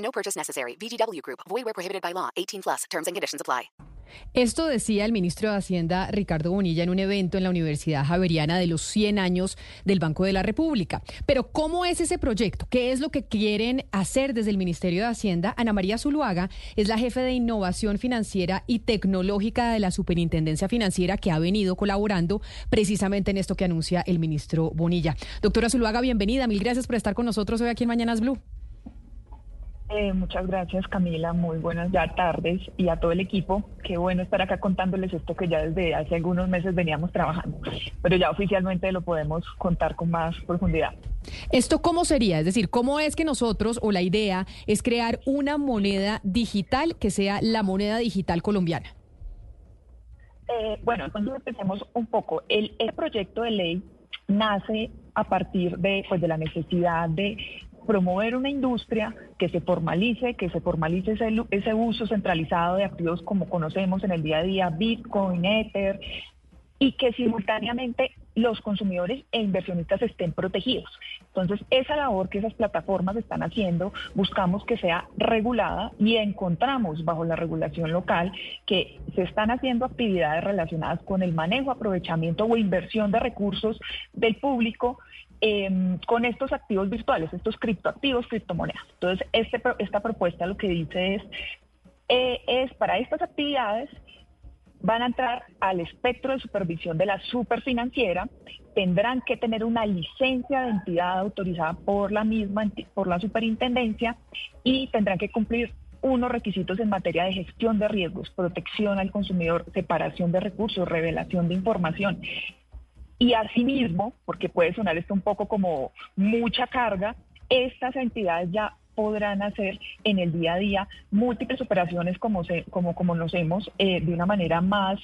No purchase necessary. VGW Group. Void where prohibited by law. 18 plus. Terms and conditions apply. Esto decía el ministro de Hacienda Ricardo Bonilla en un evento en la Universidad Javeriana de los 100 años del Banco de la República. Pero ¿cómo es ese proyecto? ¿Qué es lo que quieren hacer desde el Ministerio de Hacienda? Ana María Zuluaga es la jefe de innovación financiera y tecnológica de la Superintendencia Financiera que ha venido colaborando precisamente en esto que anuncia el ministro Bonilla. Doctora Zuluaga, bienvenida. Mil gracias por estar con nosotros hoy aquí en Mañanas Blue. Eh, muchas gracias Camila, muy buenas ya tardes y a todo el equipo. Qué bueno estar acá contándoles esto que ya desde hace algunos meses veníamos trabajando, pero ya oficialmente lo podemos contar con más profundidad. ¿Esto cómo sería? Es decir, ¿cómo es que nosotros o la idea es crear una moneda digital que sea la moneda digital colombiana? Eh, bueno, entonces empecemos un poco. El, el proyecto de ley nace a partir de, pues, de la necesidad de promover una industria que se formalice, que se formalice ese, ese, uso centralizado de activos como conocemos en el día a día, Bitcoin, Ether, y que simultáneamente los consumidores e inversionistas estén protegidos. Entonces, esa labor que esas plataformas están haciendo, buscamos que sea regulada y encontramos bajo la regulación local que se están haciendo actividades relacionadas con el manejo, aprovechamiento o inversión de recursos del público eh, con estos activos virtuales, estos criptoactivos, criptomonedas. Entonces, este, esta propuesta lo que dice es, eh, es para estas actividades van a entrar al espectro de supervisión de la superfinanciera, tendrán que tener una licencia de entidad autorizada por la misma, por la superintendencia, y tendrán que cumplir unos requisitos en materia de gestión de riesgos, protección al consumidor, separación de recursos, revelación de información. Y asimismo, porque puede sonar esto un poco como mucha carga, estas entidades ya podrán hacer en el día a día múltiples operaciones como, se, como, como conocemos eh, de una manera más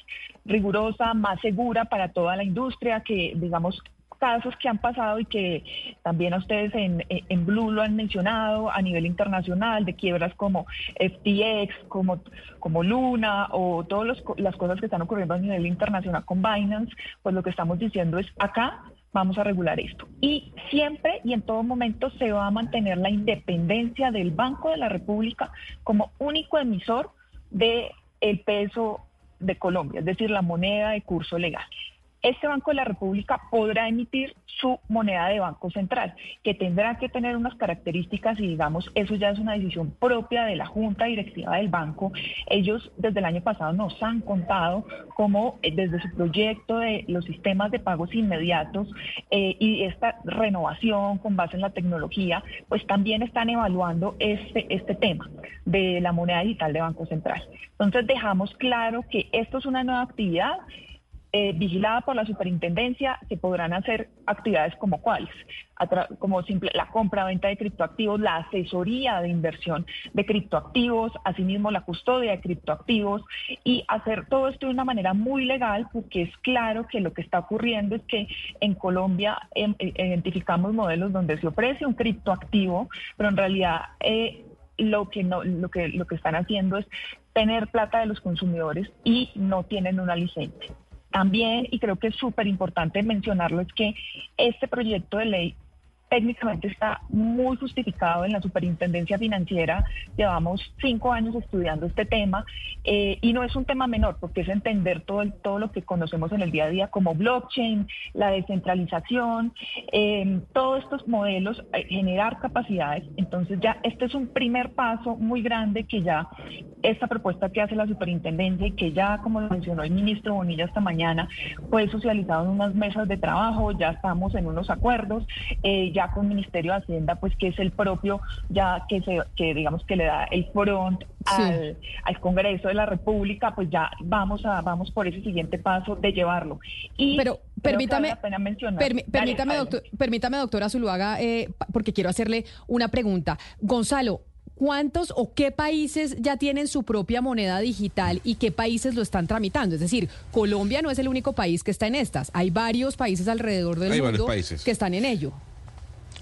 rigurosa, más segura para toda la industria, que digamos casos que han pasado y que también a ustedes en, en Blue lo han mencionado a nivel internacional, de quiebras como FTX, como, como Luna o todas las cosas que están ocurriendo a nivel internacional con Binance, pues lo que estamos diciendo es acá vamos a regular esto. Y siempre y en todo momento se va a mantener la independencia del Banco de la República como único emisor del el peso de Colombia, es decir, la moneda de curso legal este Banco de la República podrá emitir su moneda de Banco Central, que tendrá que tener unas características y digamos, eso ya es una decisión propia de la Junta Directiva del Banco. Ellos desde el año pasado nos han contado cómo eh, desde su proyecto de los sistemas de pagos inmediatos eh, y esta renovación con base en la tecnología, pues también están evaluando este, este tema de la moneda digital de Banco Central. Entonces dejamos claro que esto es una nueva actividad eh, vigilada por la superintendencia, se podrán hacer actividades como cuáles, como simple, la compra-venta de criptoactivos, la asesoría de inversión de criptoactivos, asimismo la custodia de criptoactivos y hacer todo esto de una manera muy legal porque es claro que lo que está ocurriendo es que en Colombia em, eh, identificamos modelos donde se ofrece un criptoactivo, pero en realidad eh, lo que no, lo que lo que están haciendo es tener plata de los consumidores y no tienen una licencia. También, y creo que es súper importante mencionarlo, es que este proyecto de ley técnicamente está muy justificado en la superintendencia financiera. Llevamos cinco años estudiando este tema eh, y no es un tema menor porque es entender todo, todo lo que conocemos en el día a día como blockchain, la descentralización, eh, todos estos modelos, eh, generar capacidades. Entonces ya este es un primer paso muy grande que ya esta propuesta que hace la superintendencia y que ya, como lo mencionó el ministro Bonilla esta mañana, fue socializado en unas mesas de trabajo, ya estamos en unos acuerdos ya con el Ministerio de Hacienda, pues que es el propio, ya que se, que digamos que le da el front al, Congreso de la República, pues ya vamos a, vamos por ese siguiente paso de llevarlo. Y Pero permítame, permítame, doctor, permítame, doctora Zuluaga, eh, porque quiero hacerle una pregunta. Gonzalo, ¿cuántos o qué países ya tienen su propia moneda digital y qué países lo están tramitando? Es decir, Colombia no es el único país que está en estas. Hay varios países alrededor del Hay mundo países. que están en ello.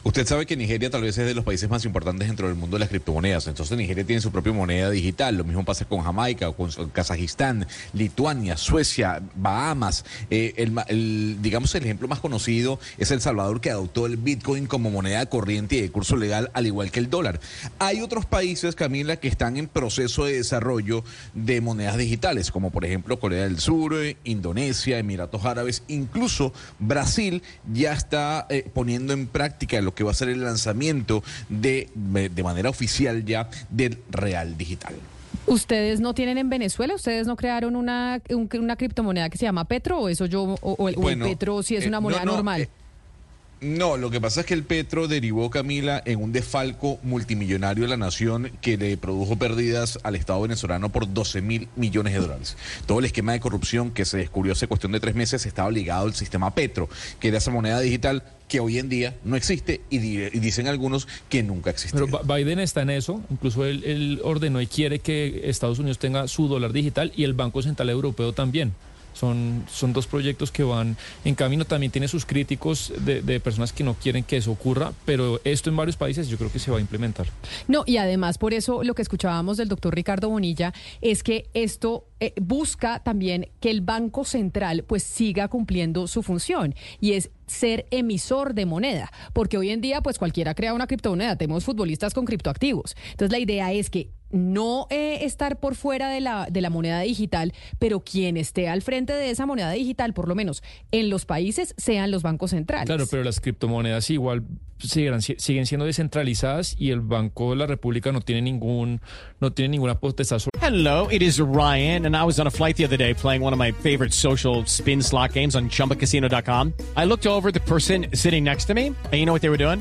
Usted sabe que Nigeria tal vez es de los países más importantes dentro del mundo de las criptomonedas. Entonces Nigeria tiene su propia moneda digital. Lo mismo pasa con Jamaica, con Kazajistán, Lituania, Suecia, Bahamas. Eh, el, el- digamos el ejemplo más conocido es El Salvador que adoptó el Bitcoin como moneda corriente y de curso legal al igual que el dólar. Hay otros países, Camila, que están en proceso de desarrollo de monedas digitales, como por ejemplo Corea del Sur, Indonesia, Emiratos Árabes, incluso Brasil ya está eh, poniendo en práctica lo que va a ser el lanzamiento de, de manera oficial ya del Real Digital. ¿Ustedes no tienen en Venezuela? ¿Ustedes no crearon una, un- una criptomoneda que se llama Petro? ¿O eso yo, o, o el, o el Bueno, Petro si es eh, una no, moneda no, normal? eh, No, lo que pasa es que el Petro derivó, Camila, en un desfalco multimillonario de la nación que le produjo pérdidas al Estado venezolano por 12 mil millones de dólares. Todo el esquema de corrupción que se descubrió hace cuestión de tres meses estaba ligado al sistema Petro, que era esa moneda digital que hoy en día no existe y, y dicen algunos que nunca existió. Pero Biden está en eso, incluso él, él ordenó y quiere que Estados Unidos tenga su dólar digital y el Banco Central Europeo también. Son, son dos proyectos que van en camino. También tiene sus críticos de, personas que no quieren que eso ocurra, pero esto en varios países yo creo que se va a implementar. No, y además por eso lo que escuchábamos del doctor Ricardo Bonilla es que esto eh, busca también que el Banco Central pues siga cumpliendo su función y es ser emisor de moneda, porque hoy en día pues cualquiera crea una criptomoneda, tenemos futbolistas con criptoactivos. Entonces la idea es que no eh, estar por fuera de la, de la moneda digital, pero quien esté al frente de esa moneda digital, por lo menos en los países, sean los bancos centrales. Claro, pero las criptomonedas igual siguen, siguen siendo descentralizadas y el Banco de la República no tiene ningún no tiene ninguna potestad sobre Hello, it is Ryan, and I was on a flight the other day playing one of my favorite social spin slot games on chumbacasino.com. I looked over at the person sitting next to me, and you know what they were doing?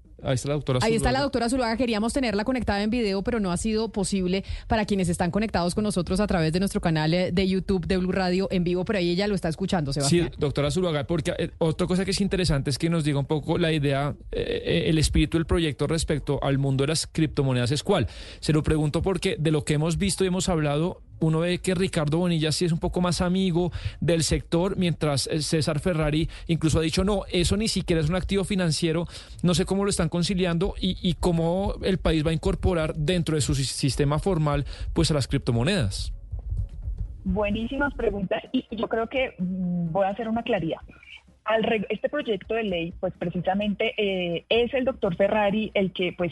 ahí está la doctora. Ahí está la Zuluaga. doctora Zuluaga. Queríamos tenerla conectada en video, pero no ha sido posible para quienes están conectados con nosotros a través de nuestro canal eh, de YouTube de Blue Radio en vivo, pero ahí ella lo está escuchando, Sí, Sebastián. doctora Zuluaga, porque eh, otra cosa que es interesante es que nos diga un poco la idea, eh, el espíritu del proyecto respecto al mundo de las criptomonedas es cuál. Se lo pregunto porque de lo que hemos visto y hemos hablado, uno ve que Ricardo Bonilla sí es un poco más amigo del sector, mientras eh, César Ferrari incluso ha dicho, no, eso ni siquiera es un activo financiero, no sé cómo lo están conciliando y, cómo el país va a incorporar dentro de su si- sistema formal pues a las criptomonedas. Buenísimas preguntas y yo creo que mm, voy a hacer una claridad. Este proyecto de ley, pues precisamente eh, es el doctor Ferrari el que, pues,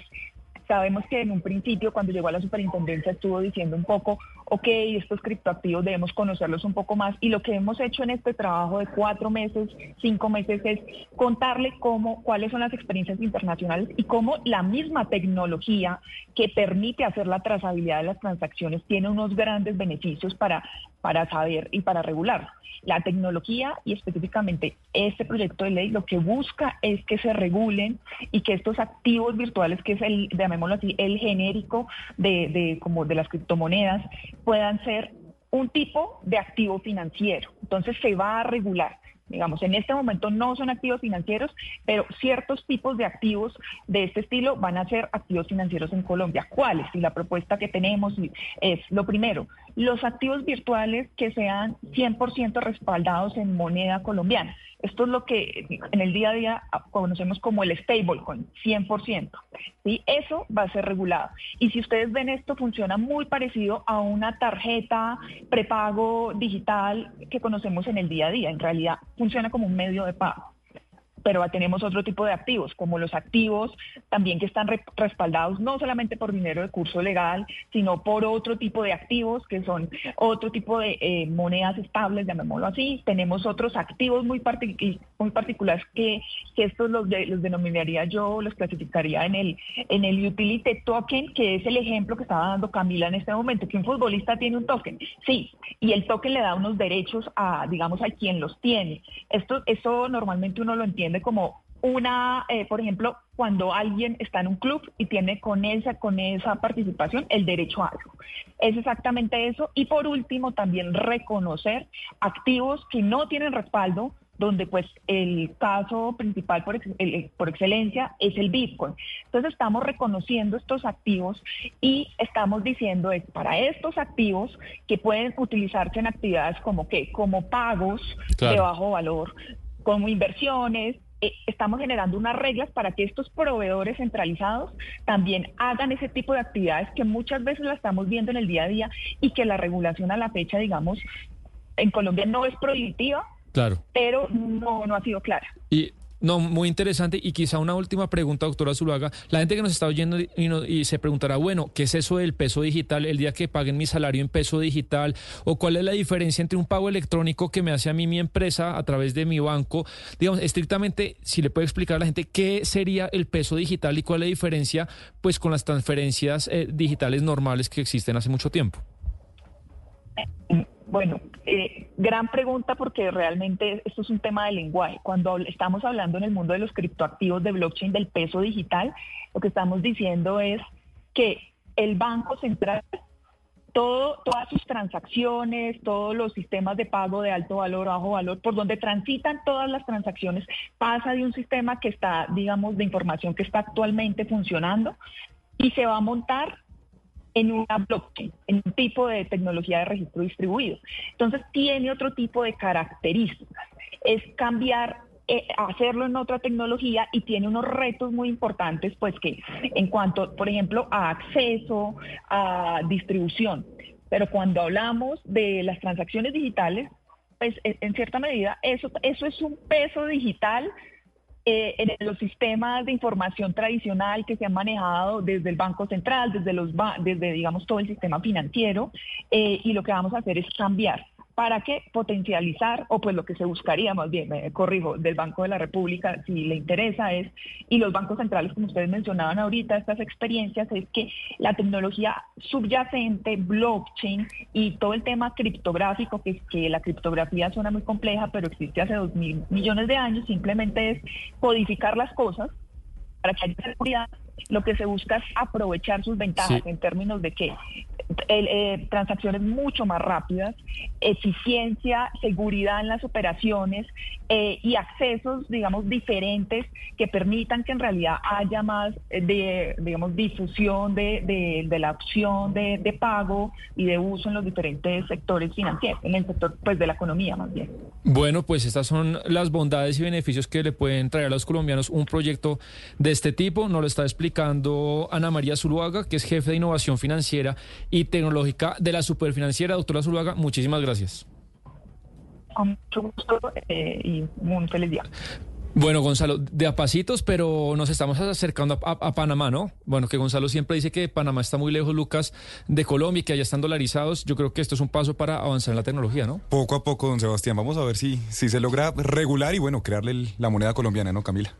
sabemos que en un principio, cuando llegó a la superintendencia, estuvo diciendo un poco, ok, estos criptoactivos debemos conocerlos un poco más. Y lo que hemos hecho en este trabajo de cuatro meses, cinco meses, es contarle cómo, cuáles son las experiencias internacionales y cómo la misma tecnología que permite hacer la trazabilidad de las transacciones tiene unos grandes beneficios para, para saber y para regular. La tecnología y específicamente este proyecto de ley lo que busca es que se regulen y que estos activos virtuales, que es el, llamémoslo así, el genérico de, de, como de las criptomonedas, puedan ser un tipo de activo financiero. Entonces se va a regular. Digamos, en este momento no son activos financieros, pero ciertos tipos de activos de este estilo van a ser activos financieros en Colombia. ¿Cuáles? Y la propuesta que tenemos es, lo primero, los activos virtuales que sean 100% respaldados en moneda colombiana. Esto es lo que en el día a día conocemos como el stablecoin, 100%. ¿sí? Eso va a ser regulado. Y si ustedes ven esto, funciona muy parecido a una tarjeta prepago digital que conocemos en el día a día. En realidad funciona como un medio de pago. Pero tenemos otro tipo de activos, como los activos también que están re- respaldados no solamente por dinero de curso legal, sino por otro tipo de activos que son otro tipo de eh, monedas estables, llamémoslo así. Tenemos otros activos muy, partic- muy particulares que, estos los, los denominaría yo, los clasificaría en el, en el utility token, que es el ejemplo que estaba dando Camila en este momento, que un futbolista tiene un token. Sí, y el token le da unos derechos a, digamos, a quien los tiene. Esto, eso normalmente uno lo entiende como una, eh, por ejemplo, cuando alguien está en un club y tiene con esa, con esa participación el derecho a algo. Es exactamente eso. Y por último, también reconocer activos que no tienen respaldo, donde pues el caso principal por, ex- el- por excelencia es el Bitcoin. Entonces estamos reconociendo estos activos y estamos diciendo es para estos activos que pueden utilizarse en actividades como que como pagos Claro. de bajo valor, como inversiones, eh, estamos generando unas reglas para que estos proveedores centralizados también hagan ese tipo de actividades que muchas veces la estamos viendo en el día a día y que la regulación a la fecha, digamos, en Colombia no es prohibitiva, Claro. pero no, no ha sido clara. Y no, muy interesante. Y quizá una última pregunta, doctora Zuluaga. La gente que nos está oyendo y, y se preguntará, bueno, ¿qué es eso del peso digital? El día que paguen mi salario en peso digital, o cuál es la diferencia entre un pago electrónico que me hace a mí mi empresa a través de mi banco. Digamos, estrictamente, si le puede explicar a la gente qué sería el peso digital y cuál es la diferencia, pues, con las transferencias eh, digitales normales que existen hace mucho tiempo. Bueno, eh, gran pregunta porque realmente esto es un tema de lenguaje. Cuando estamos hablando en el mundo de los criptoactivos de blockchain del peso digital, lo que estamos diciendo es que el Banco Central, todas sus transacciones, todos los sistemas de pago de alto valor, bajo valor, por donde transitan todas las transacciones, pasa de un sistema que está, digamos, de información que está actualmente funcionando y se va a montar en una blockchain, en un tipo de tecnología de registro distribuido. Entonces tiene otro tipo de características. Es cambiar, eh, hacerlo en otra tecnología y tiene unos retos muy importantes, pues que en cuanto, por ejemplo, a acceso, a distribución. Pero cuando hablamos de las transacciones digitales, pues en en cierta medida eso, eso es un peso digital eh, en los sistemas de información tradicional que se han manejado desde el Banco Central, desde los desde digamos todo el sistema financiero, eh, y lo que vamos a hacer es cambiar. ¿Para qué? Potencializar, o pues lo que se buscaría más bien, me corrijo, del Banco de la República, si le interesa es, y los bancos centrales, como ustedes mencionaban ahorita, estas experiencias, es que la tecnología subyacente, blockchain y todo el tema criptográfico, que, que la criptografía suena muy compleja, pero existe hace dos mil millones de años, simplemente es codificar las cosas para que haya seguridad. Lo que se busca es aprovechar sus ventajas Sí. en términos de que eh, transacciones mucho más rápidas, eficiencia, seguridad en las operaciones eh, y accesos, digamos, diferentes que permitan que en realidad haya más eh, de, digamos, difusión de, de- la opción de, de pago y de uso en los diferentes sectores financieros, en el sector, pues, de la economía más bien. Bueno, pues estas son las bondades y beneficios que le pueden traer a los colombianos un proyecto de este tipo. Nos lo está explicando Ana María Zuluaga, que es jefe de innovación financiera y tecnológica de la Superfinanciera. Doctora Zuluaga, muchísimas gracias. Con mucho gusto eh, y un feliz día. Bueno, Gonzalo, de a pasitos, pero nos estamos acercando a, a- a Panamá, ¿no? Bueno, que Gonzalo siempre dice que Panamá está muy lejos, Lucas, de Colombia y que allá están dolarizados. Yo creo que esto es un paso para avanzar en la tecnología, ¿no? Poco a poco, don Sebastián, vamos a ver si, si se logra regular y bueno, crearle el- la moneda colombiana, ¿no, Camila?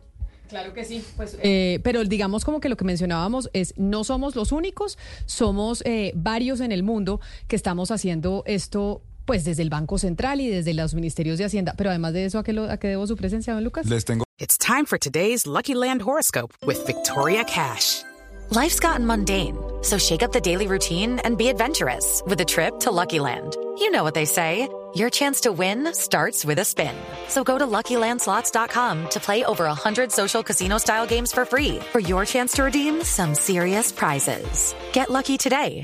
Claro que sí. Pues, eh, pero digamos como que lo que mencionábamos es, no somos los únicos, somos eh, varios en el mundo que estamos haciendo esto pues desde el Banco Central y desde los ministerios de Hacienda. Pero además de eso, ¿a qué, lo- a qué debo su presencia, don Lucas? Les tengo It's time for today's Lucky Land horoscope with Victoria Cash. Life's gotten mundane, so shake up the daily routine and be adventurous with a trip to Lucky Land. You know what they say. Your chance to win starts with a spin. So go to LuckyLandSlots.com to play over 100 social casino-style games for free for your chance to redeem some serious prizes. Get lucky today